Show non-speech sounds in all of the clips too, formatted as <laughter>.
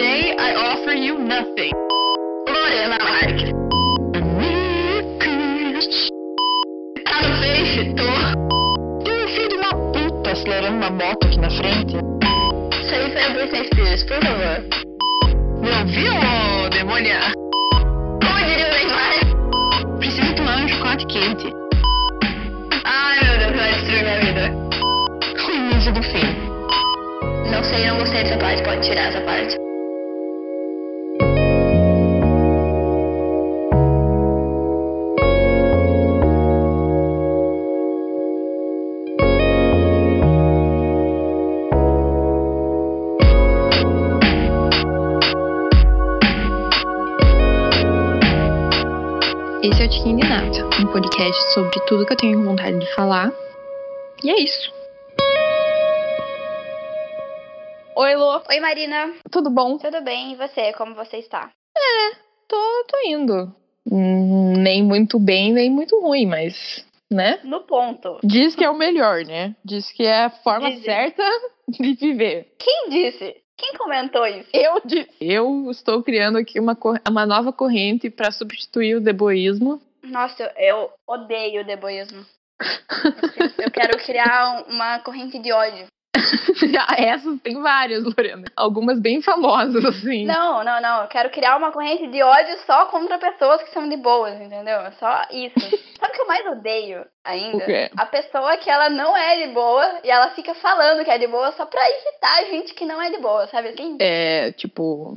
Today I offer you nothing. Lorena Marques. Tá no Face, tô. Tem um filho de uma puta acelerando uma moto aqui na frente. Aí foi a Britney Spears, por favor. Não viu, ô demônia? Como diria o Neymar? Preciso tomar um chocolate quente. Ai, meu Deus, vai destruir minha vida. O início do fim. Não sei, não gostei dessa parte, pode tirar essa parte. Esse é o Tiquinho de Nato, um podcast sobre tudo que eu tenho vontade de falar. E é isso. Oi, Lô. Oi, Marina. Tudo bom? Tudo bem? E você? Como você está? Tô, tô indo. Hum, Nem muito bem, nem muito ruim, mas, né? No ponto. Diz que é o melhor, né? Diz que é a forma Dizem. certa <laughs> de viver. Quem disse? Quem comentou isso? Eu disse. Eu estou criando aqui uma, uma nova corrente para substituir o deboísmo. Nossa, eu, odeio o deboísmo. <laughs> Eu quero criar um- uma corrente de ódio. <laughs> Essas tem várias, Lorena. Algumas bem famosas, assim. Não, não, não. Eu quero criar uma corrente de ódio só contra pessoas que são de boas, entendeu? É Só isso. <laughs> Sabe o que eu mais odeio ainda? A pessoa que ela não é de boa e ela fica falando que é de boa só pra irritar a gente que não é de boa, sabe assim? É, tipo.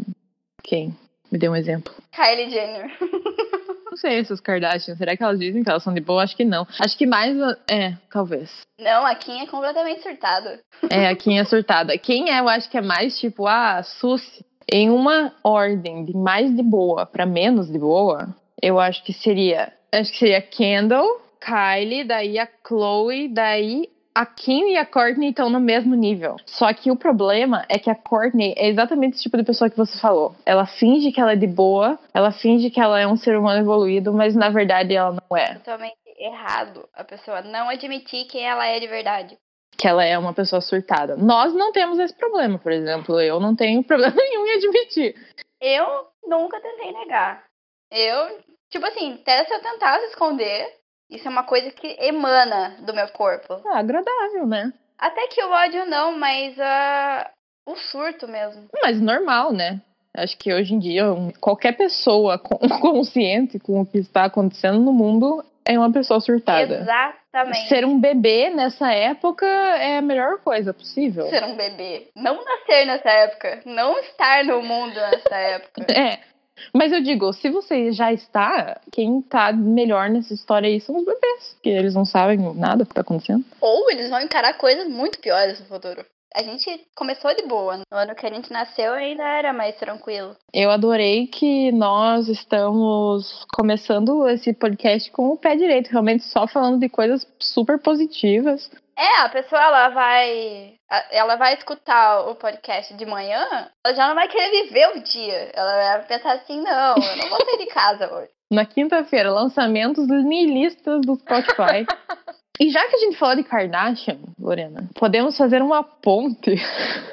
Quem? Me dê um exemplo. Kylie Jenner. <laughs> Não sei, essas Kardashian. Será que elas dizem que elas são de boa? Acho que não. Acho que mais. É, talvez. Não, a Kim é completamente surtada. É, a Kim é surtada. Quem é, eu acho que é mais tipo, ah, Suzy. Em uma ordem de mais de boa pra menos de boa, eu acho que seria. Acho que seria Kendall, Kylie, daí a Chloe, daí a Kim e a Courtney estão no mesmo nível. Só que o problema é que a Courtney é exatamente esse tipo de pessoa que você falou. Ela finge que ela é de boa, ela finge que ela é um ser humano evoluído, mas na verdade ela não é. Totalmente errado a pessoa não admitir quem ela é de verdade. Que ela é uma pessoa surtada. Nós não temos esse problema, por exemplo. Eu não tenho <laughs> problema nenhum em admitir. Eu nunca tentei negar. Eu, tipo assim, até se eu tentasse esconder, isso é uma coisa que emana do meu corpo. Ah, agradável, né? Até que o ódio não, mas ah, o surto mesmo. Mas normal, né? Acho que hoje em dia qualquer pessoa <laughs> consciente com o que está acontecendo no mundo é uma pessoa surtada. Exatamente. Ser um bebê nessa época é a melhor coisa possível. Ser um bebê. Não nascer nessa época. Não estar no mundo nessa época. <laughs> É. Mas eu digo, se você já está, quem tá melhor nessa história aí são os bebês. Que eles não sabem nada do que tá acontecendo. Ou eles vão encarar coisas muito piores no futuro. A gente começou de boa. No ano que a gente nasceu ainda era mais tranquilo. Eu adorei que nós estamos começando esse podcast com o pé direito, realmente só falando de coisas super positivas. É, a pessoa ela vai. Ela vai escutar o podcast de manhã, ela já não vai querer viver o dia. Ela vai pensar assim, não, eu não vou sair de casa hoje. <laughs> Na quinta-feira, lançamentos nihilistas do Spotify. <laughs> e já que a gente falou de Kardashian, Lorena, podemos fazer uma ponte.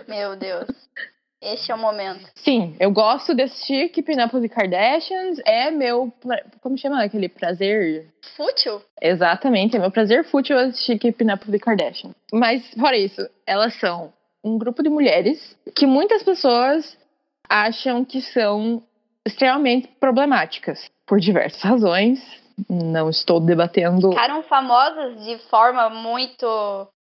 Meu Deus. Este é o momento. Sim, eu gosto de assistir Keeping Up with the Kardashians. É meu. Como chama aquele prazer? Fútil? Exatamente, é meu prazer fútil assistir Keeping Up with the Kardashians. Mas, fora isso, elas são um grupo de mulheres que muitas pessoas acham que são extremamente problemáticas. Por diversas razões. Não estou debatendo. Ficaram famosas de forma muito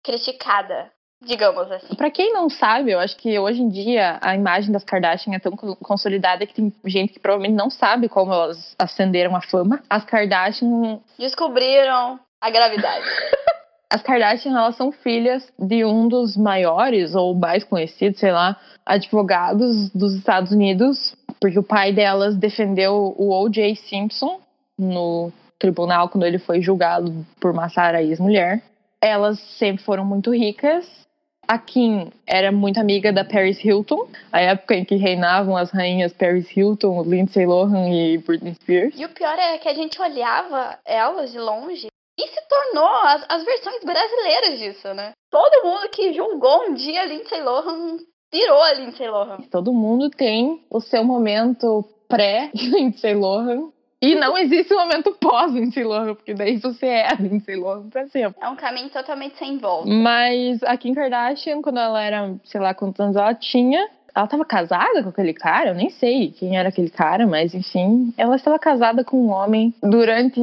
criticada, digamos assim. Pra quem não sabe, eu acho que hoje em dia a imagem das Kardashian é tão co- consolidada que tem gente que provavelmente não sabe como elas ascenderam à fama. As Kardashian Descobriram a gravidade. <laughs> As Kardashian, elas são filhas de um dos maiores ou mais conhecidos, sei lá, advogados dos Estados Unidos, porque o pai delas defendeu o O.J. Simpson no tribunal quando ele foi julgado por matar a ex-mulher. Elas sempre foram muito ricas. A Kim era muito amiga da Paris Hilton, a época em que reinavam as rainhas Paris Hilton, Lindsay Lohan e Britney Spears. E o pior é que a gente olhava elas de longe e se tornou as, as versões brasileiras disso, né? Todo mundo que julgou um dia Lindsay Lohan virou a Lindsay Lohan. Todo mundo tem o seu momento pré-Lindsay Lohan. E não existe o momento pós-Lindsay Lohan, porque daí você é a Lindsay Lohan pra sempre. É um caminho totalmente sem volta. Mas a Kim Kardashian, quando ela era, sei lá quantos anos ela tinha, ela estava casada com aquele cara, eu nem sei quem era aquele cara, mas enfim, ela estava casada com um homem durante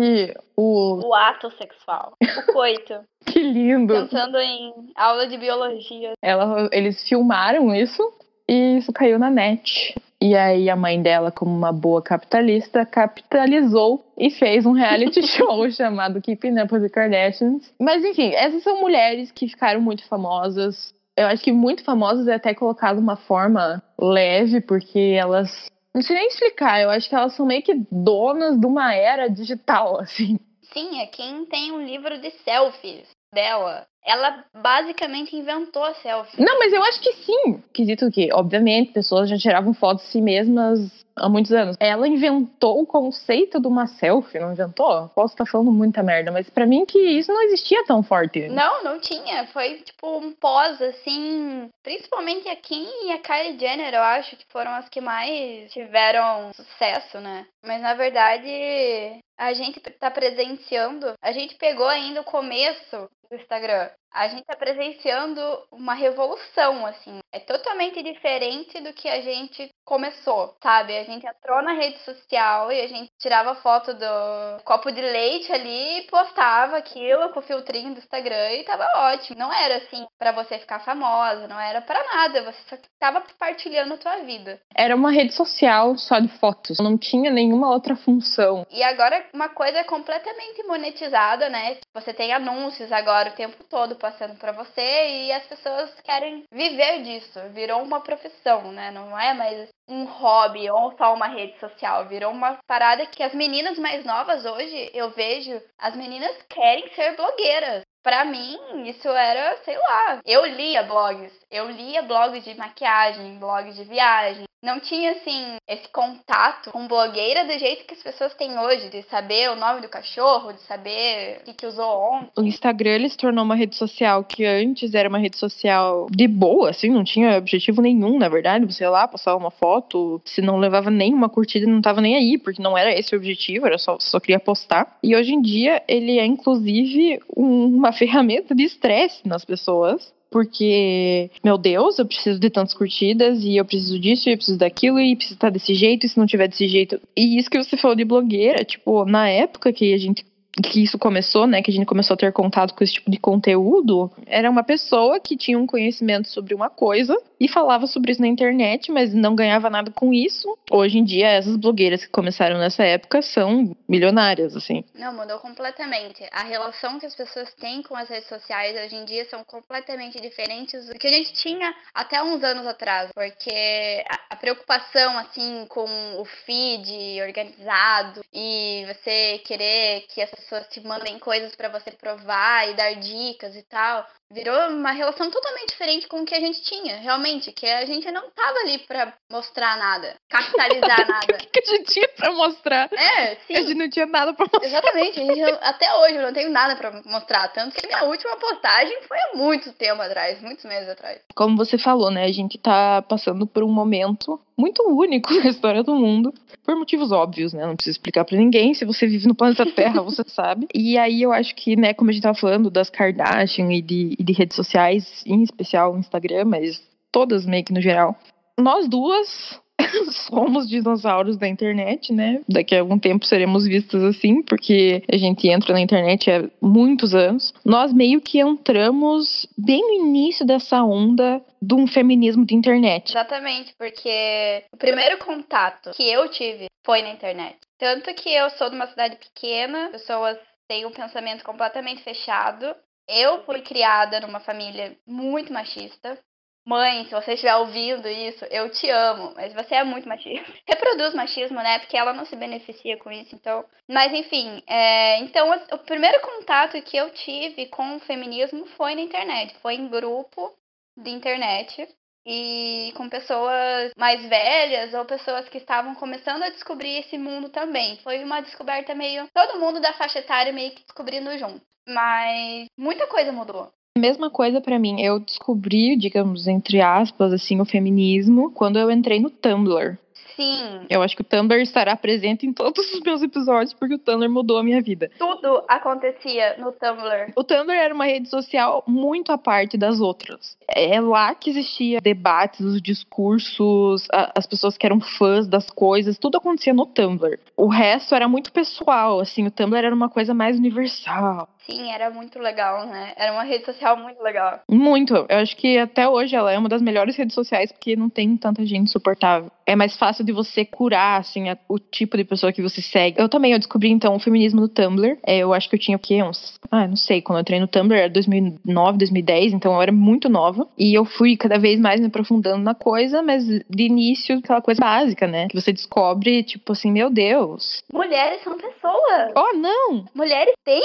o. O ato sexual. O coito. <laughs> que lindo! Pensando em aula de biologia. Ela, eles filmaram isso e isso caiu na net. E aí a mãe dela, como uma boa capitalista, capitalizou e fez um reality <laughs> show chamado Keeping Up with the Kardashians. Mas enfim, essas são mulheres que ficaram muito famosas eu acho que muito famosas é até colocado uma forma leve, porque elas. Não sei nem explicar, eu acho que elas são meio que donas de uma era digital, <laughs> assim. Sim, é quem tem um livro de selfies dela. Ela basicamente inventou a selfie. Não, mas eu acho que sim. Quesito que, obviamente, pessoas já tiravam fotos de si mesmas há muitos anos. Ela inventou o conceito de uma selfie, não inventou? Posso estar falando muita merda, mas para mim que isso não existia tão forte. Não, não tinha. Foi tipo um pós, assim. Principalmente a Kim e a Kylie Jenner, eu acho que foram as que mais tiveram sucesso, né? Mas na verdade, a gente tá presenciando. A gente pegou ainda o começo do Instagram a gente tá presenciando uma revolução, assim. É totalmente diferente do que a gente começou, sabe? A gente entrou na rede social e a gente tirava foto do copo de leite ali e postava aquilo com o filtrinho do Instagram e tava ótimo. Não era assim para você ficar famosa, não era para nada, você só tava compartilhando a tua vida. Era uma rede social só de fotos, não tinha nenhuma outra função. E agora uma coisa completamente monetizada, né? Você tem anúncios agora o tempo todo passando para você e as pessoas querem viver disso. Virou uma profissão, né? Não é mais um hobby ou só uma rede social. Virou uma parada que as meninas mais novas hoje, eu vejo, as meninas querem ser blogueiras. Para mim, isso era, sei lá, eu lia blogs. Eu lia blogs de maquiagem, blogs de viagem, não tinha, assim, esse contato com blogueira do jeito que as pessoas têm hoje, de saber o nome do cachorro, de saber o que, que usou ontem. O Instagram, ele se tornou uma rede social que antes era uma rede social de boa, assim, não tinha objetivo nenhum, na verdade. Você ia lá, passava uma foto, se não levava nenhuma curtida, não tava nem aí, porque não era esse o objetivo, era só, só queria postar. E hoje em dia, ele é, inclusive, um, uma <laughs> ferramenta de estresse nas pessoas porque, meu Deus, eu preciso de tantas curtidas e eu preciso disso e eu preciso daquilo e precisa estar desse jeito e se não tiver desse jeito. E isso que você falou de blogueira, tipo, na época que a gente que isso começou, né, que a gente começou a ter contato com esse tipo de conteúdo, era uma pessoa que tinha um conhecimento sobre uma coisa e falava sobre isso na internet, mas não ganhava nada com isso. Hoje em dia, essas blogueiras que começaram nessa época são milionárias, assim. Não, mudou completamente. A relação que as pessoas têm com as redes sociais hoje em dia são completamente diferentes do que a gente tinha até uns anos atrás, porque a preocupação, assim, com o feed organizado e você querer que as pessoas te mandem coisas para você provar e dar dicas e tal. Virou uma relação totalmente diferente com o que a gente tinha, realmente, que a gente não tava ali para mostrar nada, capitalizar <laughs> nada. o que a gente tinha pra mostrar? É, sim. A gente não tinha nada pra mostrar. Exatamente, até hoje eu não tenho nada para mostrar, tanto que a minha última postagem foi há muito tempo atrás, muitos meses atrás. Como você falou, né, a gente tá passando por um momento muito único <laughs> na história do mundo, por motivos óbvios, né? Não preciso explicar para ninguém. Se você vive no planeta Terra, <laughs> você sabe. E aí eu acho que, né, como a gente tava falando das Kardashian e de, e de redes sociais, em especial o Instagram, mas todas meio que no geral, nós duas <laughs> somos dinossauros da internet, né? Daqui a algum tempo seremos vistas assim, porque a gente entra na internet há muitos anos. Nós meio que entramos bem no início dessa onda de um feminismo de internet. Exatamente, porque o primeiro contato que eu tive foi na internet. Tanto que eu sou de uma cidade pequena, pessoas têm um pensamento completamente fechado. Eu fui criada numa família muito machista. Mãe, se você estiver ouvindo isso, eu te amo, mas você é muito machista. <laughs> Reproduz machismo, né? Porque ela não se beneficia com isso, então. Mas enfim, é... então o primeiro contato que eu tive com o feminismo foi na internet, foi em grupo de internet e com pessoas mais velhas ou pessoas que estavam começando a descobrir esse mundo também. Foi uma descoberta meio. Todo mundo da faixa etária meio que descobrindo junto. Mas muita coisa mudou. Mesma coisa para mim. Eu descobri, digamos, entre aspas, assim, o feminismo quando eu entrei no Tumblr. Sim. Eu acho que o Tumblr estará presente em todos os meus episódios, porque o Tumblr mudou a minha vida. Tudo acontecia no Tumblr. O Tumblr era uma rede social muito à parte das outras. É lá que existia debates, os discursos, a, as pessoas que eram fãs das coisas, tudo acontecia no Tumblr. O resto era muito pessoal, assim, o Tumblr era uma coisa mais universal. Sim, era muito legal, né? Era uma rede social muito legal. Muito. Eu acho que até hoje ela é uma das melhores redes sociais porque não tem tanta gente insuportável. É mais fácil de você curar, assim, a, o tipo de pessoa que você segue. Eu também, eu descobri, então, o feminismo no Tumblr. É, eu acho que eu tinha o quê? Uns... Ah, não sei. Quando eu entrei no Tumblr era 2009, 2010, então eu era muito nova. E eu fui cada vez mais me aprofundando na coisa, mas de início, aquela coisa básica, né? Que você descobre, tipo assim, meu Deus. Mulheres são pessoas. Oh, não! Mulheres têm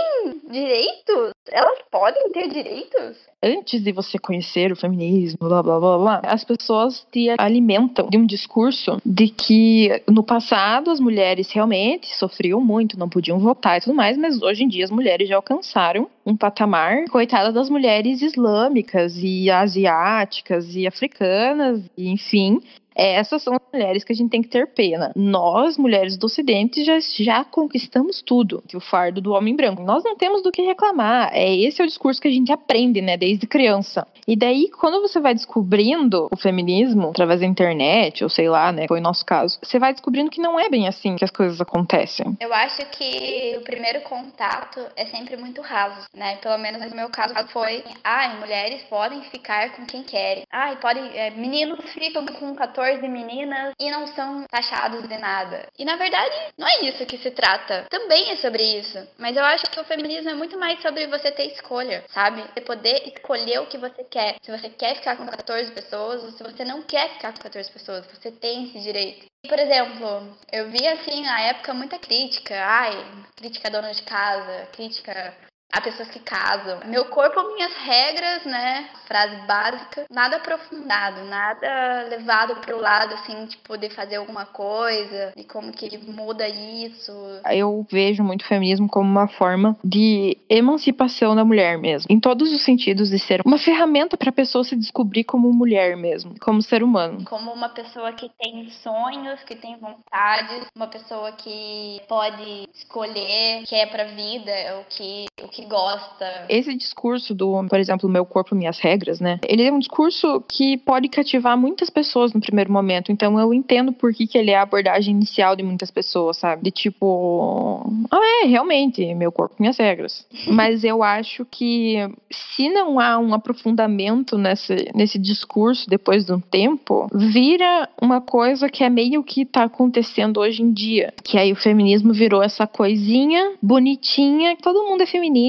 direitos. Elas podem ter direitos. Antes de você conhecer o feminismo, blá blá blá blá, as pessoas te alimentam de um discurso de que no passado as mulheres realmente sofriam muito, não podiam votar e tudo mais, mas hoje em dia as mulheres já alcançaram um patamar, coitada das mulheres islâmicas e asiáticas e africanas, e enfim, essas são as mulheres que a gente tem que ter pena. Nós, mulheres do Ocidente, já, já conquistamos tudo, que o fardo do homem branco. Nós não temos do que reclamar. É esse é o discurso que a gente aprende, né, desde criança. E daí, quando você vai descobrindo o feminismo através da internet, ou sei lá, né, foi o nosso caso, você vai descobrindo que não é bem assim que as coisas acontecem. Eu acho que o primeiro contato é sempre muito raso, né? Pelo menos no meu caso foi, ai, mulheres podem ficar com quem querem. Ai, podem, é, meninos ficam com 14 de meninas e não são taxados de nada. E na verdade, não é isso que se trata. Também é sobre isso. Mas eu acho que o feminismo é muito mais sobre você ter escolha, sabe? Você poder escolher o que você quer. Se você quer ficar com 14 pessoas ou se você não quer ficar com 14 pessoas. Você tem esse direito. Por exemplo, eu vi assim na época muita crítica. Ai, crítica dona de casa, crítica a pessoas que casam. Meu corpo, minhas regras, né? Frase básica. Nada aprofundado, nada levado pro lado, assim, tipo, de fazer alguma coisa, e como que muda isso. Eu vejo muito o feminismo como uma forma de emancipação da mulher mesmo. Em todos os sentidos de ser uma ferramenta para a pessoa se descobrir como mulher mesmo, como ser humano. Como uma pessoa que tem sonhos, que tem vontades, uma pessoa que pode escolher o que é pra vida, o que, o que gosta. Esse discurso do, por exemplo, meu corpo, minhas regras, né? Ele é um discurso que pode cativar muitas pessoas no primeiro momento. Então eu entendo por que, que ele é a abordagem inicial de muitas pessoas, sabe? De tipo, ah, é, realmente, meu corpo, minhas regras. <laughs> Mas eu acho que se não há um aprofundamento nesse, nesse discurso depois de um tempo, vira uma coisa que é meio que tá acontecendo hoje em dia. Que aí o feminismo virou essa coisinha bonitinha, todo mundo é feminista,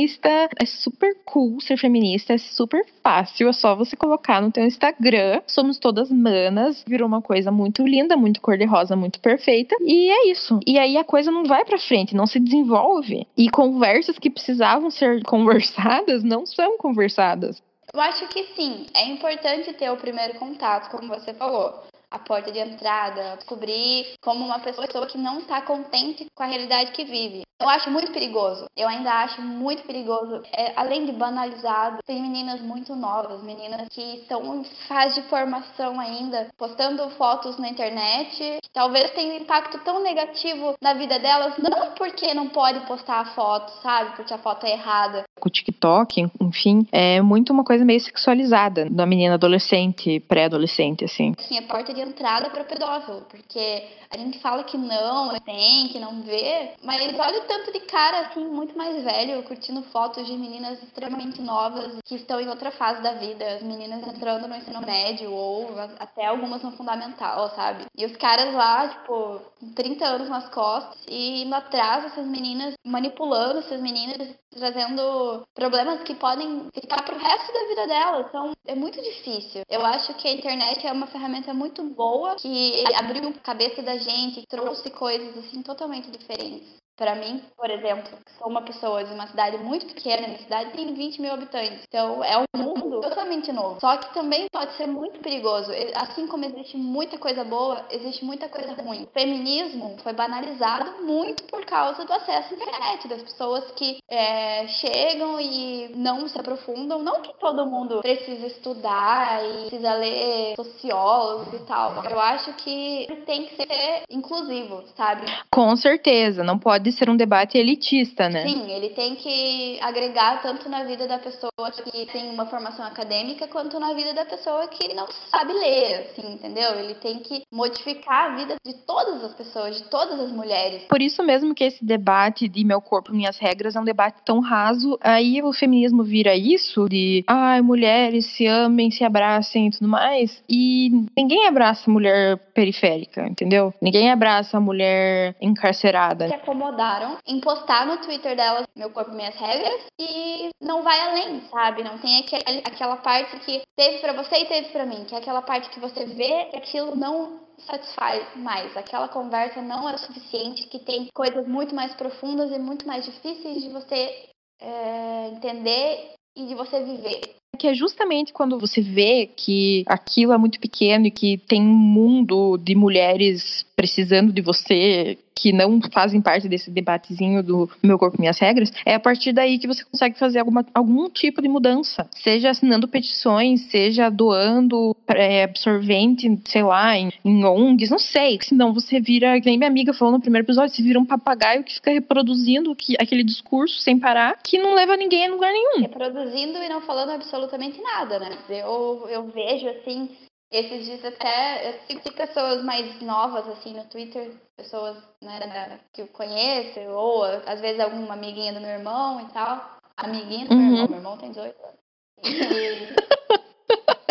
é super cool ser feminista, é super fácil, é só você colocar no teu Instagram, somos todas manas, virou uma coisa muito linda, muito cor-de-rosa, muito perfeita, e é isso. E aí a coisa não vai para frente, não se desenvolve. E conversas que precisavam ser <laughs> conversadas não são conversadas. Eu acho que sim, é importante ter o primeiro contato, como você falou a porta de entrada, descobrir como uma pessoa que não está contente com a realidade que vive. Eu acho muito perigoso. Eu ainda acho muito perigoso. É, além de banalizado, tem meninas muito novas, meninas que estão em fase de formação ainda, postando fotos na internet, que talvez tenham um impacto tão negativo na vida delas, não porque não pode postar a foto, sabe? Porque a foto é errada. O TikTok, enfim, é muito uma coisa meio sexualizada da menina adolescente, pré-adolescente, assim. Sim, é porta de entrada para pedófilo, porque a gente fala que não, tem, que não vê, mas olha o tanto de cara, assim, muito mais velho, curtindo fotos de meninas extremamente novas que estão em outra fase da vida, as meninas entrando no ensino médio ou até algumas no fundamental, sabe? E os caras lá, tipo, 30 anos nas costas e indo atrás dessas meninas, manipulando essas meninas, trazendo problemas que podem ficar pro resto da vida delas. Então, é muito difícil. Eu acho que a internet é uma ferramenta muito boa que abriu a cabeça da gente, trouxe coisas assim totalmente diferentes. Para mim, por exemplo, sou uma pessoa de uma cidade muito pequena, minha cidade tem 20 mil habitantes, então é um mundo totalmente novo. Só que também pode ser muito perigoso. Assim como existe muita coisa boa, existe muita coisa ruim. O feminismo foi banalizado muito por causa do acesso à internet, das pessoas que é, chegam e não se aprofundam. Não que todo mundo precisa estudar e precisa ler sociólogos e tal. Eu acho que tem que ser inclusivo, sabe? Com certeza, não pode ser um debate elitista, né? Sim, ele tem que agregar tanto na vida da pessoa que tem uma formação acadêmica quanto na vida da pessoa que não sabe ler, assim, entendeu? Ele tem que modificar a vida de todas as pessoas, de todas as mulheres. Por isso mesmo que esse debate de meu corpo, minhas regras é um debate tão raso. Aí o feminismo vira isso de, ai, mulheres se amem, se abracem e tudo mais. E ninguém abraça a mulher periférica, entendeu? Ninguém abraça a mulher encarcerada. Se acomodaram em postar no Twitter delas meu corpo, minhas regras e não vai além, sabe? Não tem aquele, aquela parte que teve para você e teve para mim, que é aquela parte que você vê que aquilo não satisfaz mais. Aquela conversa não é o suficiente, que tem coisas muito mais profundas e muito mais difíceis de você é, entender e de você viver. Que é justamente quando você vê que aquilo é muito pequeno e que tem um mundo de mulheres precisando de você que não fazem parte desse debatezinho do meu corpo, minhas regras, é a partir daí que você consegue fazer alguma, algum tipo de mudança. Seja assinando petições, seja doando é, absorvente, sei lá, em, em ONGs, não sei. Senão você vira, que nem minha amiga falou no primeiro episódio, você vira um papagaio que fica reproduzindo que, aquele discurso sem parar, que não leva ninguém a lugar nenhum. Reproduzindo e não falando absolutamente nada, né? Eu, eu vejo, assim, esses dias até eu sigo pessoas mais novas assim no Twitter, pessoas né, que eu conheço, ou às vezes alguma amiguinha do meu irmão e tal. Amiguinha do uhum. meu irmão, meu irmão tem 18 anos. E...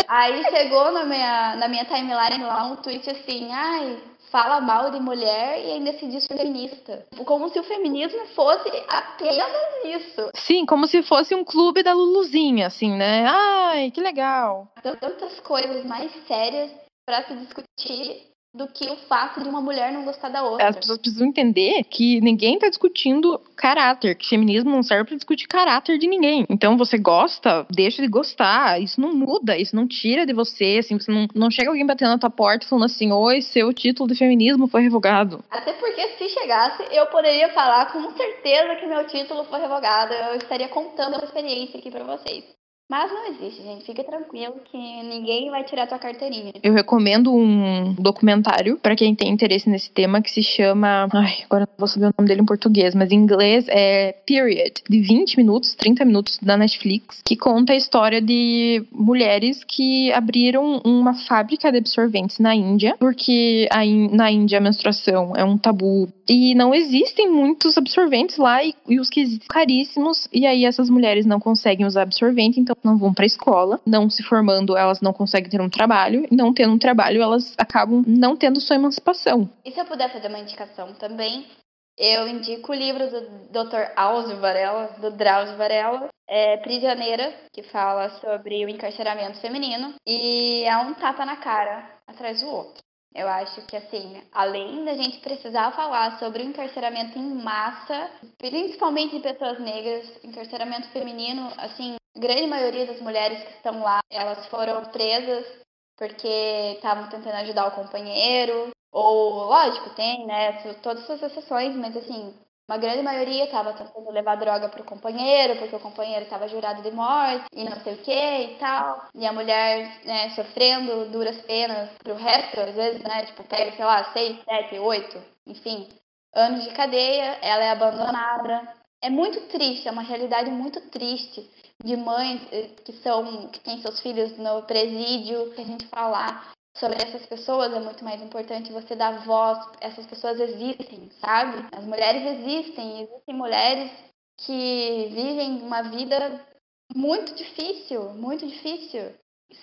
Aí chegou na minha, na minha timeline lá um tweet assim, ai, fala mal de mulher e ainda se diz feminista. Como se o feminismo fosse apenas isso. Sim, como se fosse um clube da Luluzinha, assim, né? Ai, que legal. Tantas coisas mais sérias para se discutir do que o fato de uma mulher não gostar da outra. As pessoas precisam entender que ninguém está discutindo caráter, que feminismo não serve para discutir caráter de ninguém. Então você gosta, deixa de gostar, isso não muda, isso não tira de você, assim, você não, não chega alguém batendo na tua porta falando assim, oi, seu título de feminismo foi revogado. Até porque se chegasse, eu poderia falar com certeza que meu título foi revogado, eu estaria contando a experiência aqui para vocês. Mas não existe, gente. Fica tranquilo que ninguém vai tirar tua carteirinha. Eu recomendo um documentário para quem tem interesse nesse tema que se chama. Ai, agora não vou saber o nome dele em português, mas em inglês é Period, de 20 minutos, 30 minutos da Netflix, que conta a história de mulheres que abriram uma fábrica de absorventes na Índia, porque na Índia a menstruação é um tabu e não existem muitos absorventes lá e, e os que existem caríssimos, e aí essas mulheres não conseguem usar absorvente, então não vão para escola, não se formando, elas não conseguem ter um trabalho, e não tendo um trabalho, elas acabam não tendo sua emancipação. E se eu puder fazer uma indicação também, eu indico o livro do Dr. Alzio Varela, do Drauzio Varela, é Prisioneira, que fala sobre o encarceramento feminino, e é um tapa na cara atrás do outro. Eu acho que, assim, além da gente precisar falar sobre o encarceramento em massa, principalmente de pessoas negras, encarceramento feminino, assim, grande maioria das mulheres que estão lá, elas foram presas porque estavam tentando ajudar o companheiro, ou, lógico, tem, né, todas essas exceções, mas assim, uma grande maioria estava tentando levar droga pro companheiro, porque o companheiro estava jurado de morte e não sei o que e tal. E a mulher, né, sofrendo duras penas pro resto, às vezes, né, tipo, pega, sei lá, seis, sete, oito, enfim, anos de cadeia, ela é abandonada. É muito triste, é uma realidade muito triste de mães eh, que são que têm seus filhos no presídio, que a gente falar sobre essas pessoas é muito mais importante você dar voz. Essas pessoas existem, sabe? As mulheres existem, existem mulheres que vivem uma vida muito difícil, muito difícil.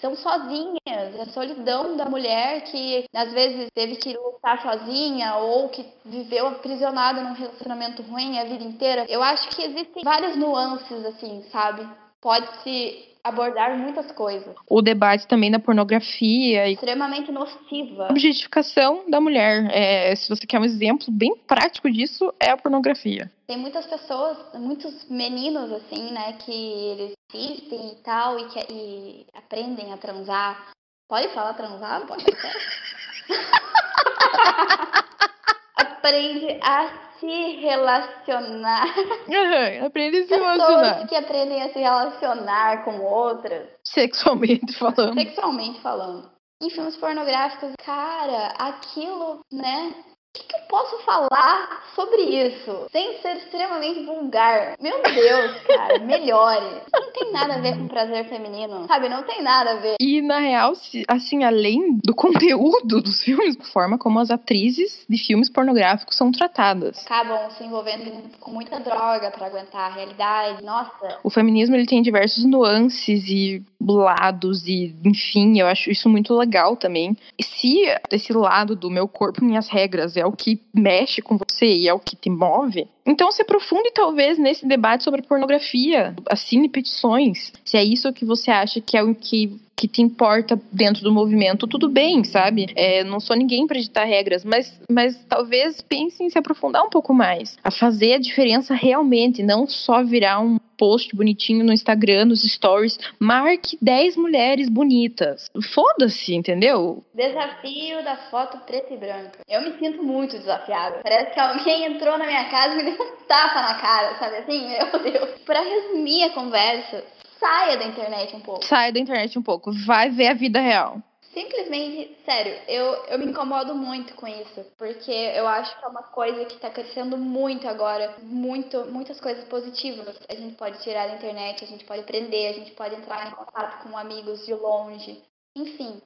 São sozinhas, a solidão da mulher que às vezes teve que lutar sozinha ou que viveu aprisionada num relacionamento ruim a vida inteira. Eu acho que existem várias nuances assim, sabe? pode-se abordar muitas coisas. O debate também da pornografia Extremamente nociva. objetificação da mulher. É, se você quer um exemplo bem prático disso, é a pornografia. Tem muitas pessoas, muitos meninos, assim, né, que eles assistem e tal, e, que, e aprendem a transar. Pode falar transar? Pode <laughs> Aprende a se relacionar. Uhum, aprende a se Pessoas relacionar. que aprendem a se relacionar com outras, Sexualmente falando. sexualmente falando. Em filmes pornográficos, cara, aquilo, né? O que, que eu posso falar sobre isso sem ser extremamente vulgar? Meu Deus, <laughs> cara, melhore. Isso não tem nada a ver com prazer feminino, sabe? Não tem nada a ver. E, na real, assim, além do conteúdo dos filmes, a forma como as atrizes de filmes pornográficos são tratadas. Acabam se envolvendo com muita droga pra aguentar a realidade. Nossa, O feminismo ele tem diversos nuances e lados e, enfim, eu acho isso muito legal também. E se esse lado do meu corpo, minhas regras é o que mexe com você e é o que te move, então se aprofunde talvez nesse debate sobre pornografia, assine petições. Se é isso que você acha que é o que que te importa dentro do movimento, tudo bem, sabe? É, não sou ninguém para ditar regras, mas, mas talvez pense em se aprofundar um pouco mais, a fazer a diferença realmente, não só virar um post bonitinho no Instagram, nos stories, marque 10 mulheres bonitas. Foda-se, entendeu? desafio da foto preta e branca. Eu me sinto muito desafiada. Parece que alguém entrou na minha casa e me tapa na cara, sabe assim? <laughs> Meu Deus. Pra resumir a conversa, saia da internet um pouco. Sai da internet um pouco, vai ver a vida real. Simplesmente, sério, eu, eu me incomodo muito com isso, porque eu acho que é uma coisa que tá crescendo muito agora, muito, muitas coisas positivas. A gente pode tirar da internet, a gente pode aprender, a gente pode entrar em contato com amigos de longe, enfim.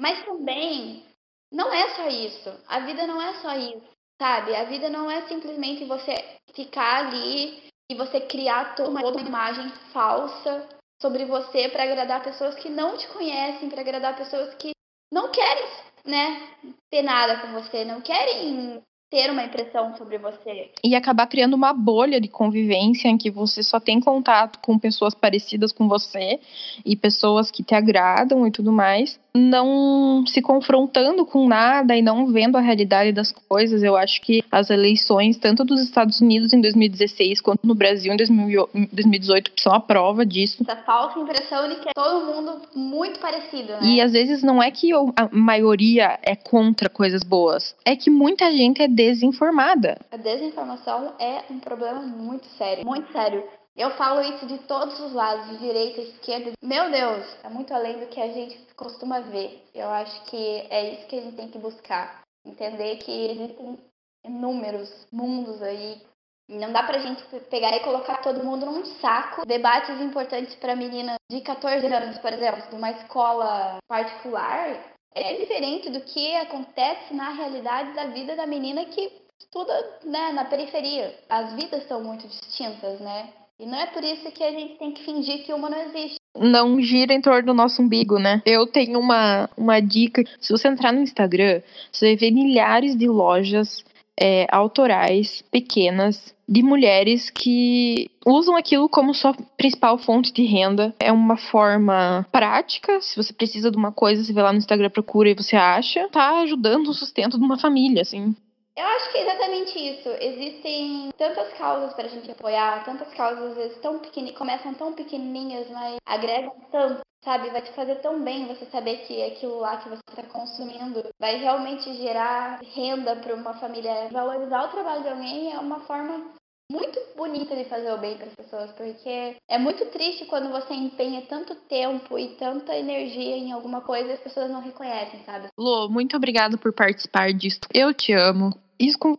Mas também não é só isso. A vida não é só isso, sabe? A vida não é simplesmente você ficar ali e você criar toda uma imagem falsa sobre você para agradar pessoas que não te conhecem, para agradar pessoas que não querem, né, ter nada com você, não querem ter uma impressão sobre você. E acabar criando uma bolha de convivência em que você só tem contato com pessoas parecidas com você e pessoas que te agradam e tudo mais, não se confrontando com nada e não vendo a realidade das coisas. Eu acho que as eleições, tanto dos Estados Unidos em 2016 quanto no Brasil em 2000 em 2018, são a prova disso. Essa falsa impressão de que é todo mundo muito parecido, né? E às vezes não é que a maioria é contra coisas boas, é que muita gente é desinformada. A desinformação é um problema muito sério, muito sério. Eu falo isso de todos os lados, de direita, esquerda. Meu Deus, é muito além do que a gente costuma ver. Eu acho que é isso que a gente tem que buscar. Entender que existem inúmeros mundos aí. Não dá pra gente pegar e colocar todo mundo num saco. Debates importantes pra menina de 14 anos, por exemplo, de uma escola particular, é diferente do que acontece na realidade da vida da menina que estuda né, na periferia. As vidas são muito distintas, né? E não é por isso que a gente tem que fingir que uma não existe. não gira em torno do nosso umbigo, né? Eu tenho uma, uma dica. Se você entrar no Instagram, você vai ver milhares de lojas é, autorais, pequenas, de mulheres que usam aquilo como sua principal fonte de renda. É uma forma prática. Se você precisa de uma coisa, você vai lá no Instagram, procura e você acha. Tá ajudando o sustento de uma família, assim. Eu acho que é exatamente isso. Existem tantas causas para a gente apoiar, tantas causas às vezes tão pequenininhas, começam tão pequenininhas, mas agregam tanto, sabe? Vai te fazer tão bem você saber que aquilo lá que você está consumindo vai realmente gerar renda para uma família. Valorizar o trabalho de alguém é uma forma muito bonita de fazer o bem para as pessoas, porque é muito triste quando você empenha tanto tempo e tanta energia em alguma coisa e as pessoas não reconhecem, sabe? Lô, muito obrigada por participar disso. Eu te amo. Isso com...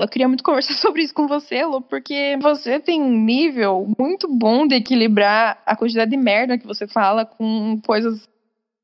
Eu queria muito <laughs> conversar sobre isso com você, Lô, porque você tem um nível muito bom de equilibrar a quantidade de merda que você fala com coisas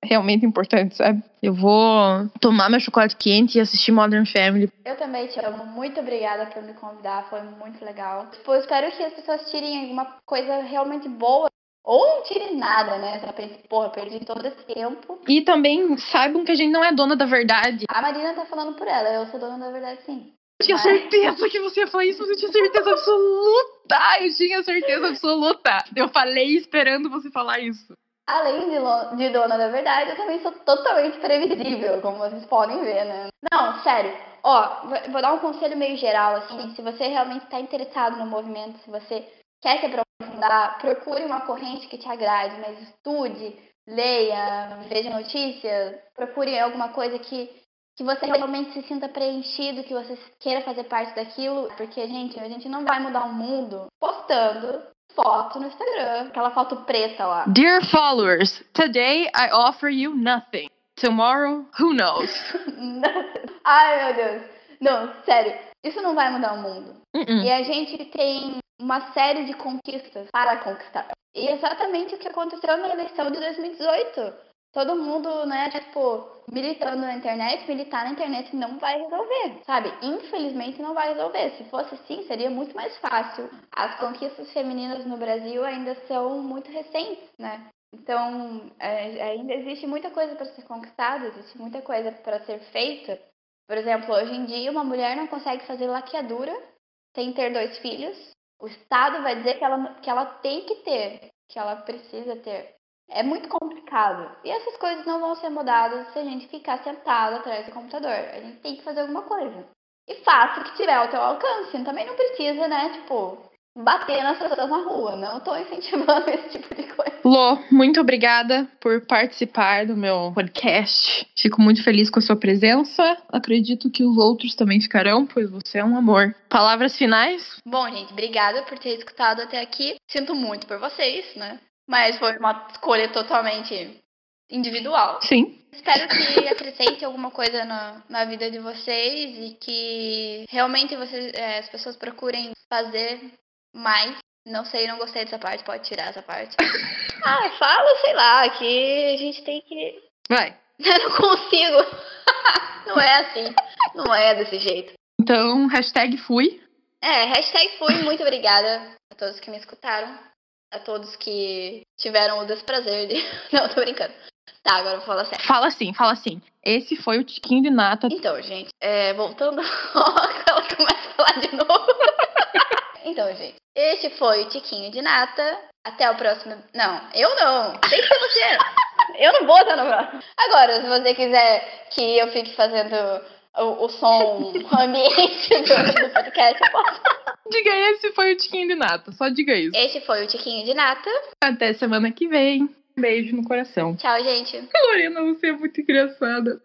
realmente importantes, sabe? Eu vou tomar meu chocolate quente e assistir Modern Family. Eu também te amo. Muito obrigada por me convidar. Foi muito legal. Tipo, eu espero que as pessoas tirem alguma coisa realmente boa. Ou não tirem nada, né? Só pense, porra, perdi todo esse tempo. E também saibam que a gente não é dona da verdade. A Marina tá falando por ela. Eu sou dona da verdade, sim. Eu tinha certeza que você ia falar isso, mas eu tinha certeza absoluta. Eu tinha certeza absoluta. Eu falei esperando você falar isso. Além de, de dona da verdade, eu também sou totalmente previsível, como vocês podem ver, né? Não, sério. Ó, vou dar um conselho meio geral, assim. Se você realmente está interessado no movimento, se você quer se aprofundar, procure uma corrente que te agrade, mas estude, leia, veja notícias, procure alguma coisa que, que você realmente se sinta preenchido, que você queira fazer parte daquilo, porque, gente, a gente não vai mudar o mundo postando foto no Instagram, aquela foto preta lá. Dear followers, today I offer you nothing. Tomorrow, who knows? <laughs> Ai, meu Deus. Não, sério, isso não vai mudar o mundo. Uh -uh. E a gente tem uma série de conquistas para conquistar. E exatamente o que aconteceu na eleição de 2018. Todo mundo, né, tipo, militando na internet, militar na internet não vai resolver, sabe? Infelizmente não vai resolver. Se fosse assim, seria muito mais fácil. As conquistas femininas no Brasil ainda são muito recentes, né? Então, é, ainda existe muita coisa para ser conquistada, existe muita coisa para ser feita. Por exemplo, hoje em dia, uma mulher não consegue fazer laqueadura sem ter dois filhos. O Estado vai dizer que ela, que ela tem que ter, que ela precisa ter. É muito complicado. E essas coisas não vão ser mudadas se a gente ficar sentado atrás do computador. A gente tem que fazer alguma coisa. E faça o que tiver ao teu alcance. Também não precisa, né, tipo, bater nas pessoas na rua. Não tô incentivando <laughs> esse tipo de coisa. Lô, muito obrigada por participar do meu podcast. Fico muito feliz com a sua presença. Acredito que os outros também ficarão, pois você é um amor. Palavras finais? Bom, gente, obrigada por ter escutado até aqui. Sinto muito por vocês, né? Mas foi uma escolha totalmente individual. Sim. Espero que <laughs> acrescente alguma coisa na, na vida de vocês e que realmente vocês, é, as pessoas procurem fazer mais. Não sei, não gostei dessa parte, pode tirar essa parte. <laughs> ah, fala, sei lá, que a gente tem que. Vai. <laughs> Eu não consigo. <laughs> não é assim. Não é desse jeito. Então, hashtag fui. É, hashtag fui, muito obrigada a todos que me escutaram a todos que tiveram o desprazer de. Não, tô brincando. Tá, agora eu vou falar sério. Fala assim, fala assim. Esse foi o tiquinho de nata. Então, gente, é, voltando. ela começa a falar de novo. Então, gente, este foi o tiquinho de nata. Até o próximo. Não, eu não. Tem que ser você. <laughs> Eu não vou estar no próximo. Agora, se você quiser que eu fique fazendo o, o som ambiente do, do podcast, eu posso. <laughs> Diga esse foi o Tiquinho de Nata, só diga isso. Este foi o Tiquinho de Nata. Até semana que vem. Beijo no coração. Tchau, gente. Lorena, você é muito engraçada.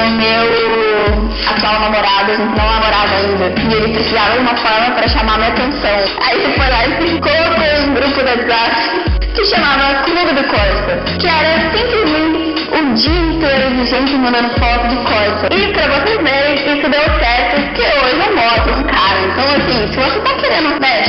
O meu atual namorado, não namorava ainda, e ele precisava de uma forma para chamar minha atenção. Aí ele foi lá e colocou um grupo da WhatsApp que chamava Clube do Corsa, que era simplesmente o dia inteiro de gente mandando foto de Corsa. E pra vocês verem, isso deu certo, porque hoje eu mostro um cara. Então, assim, se você tá querendo, né,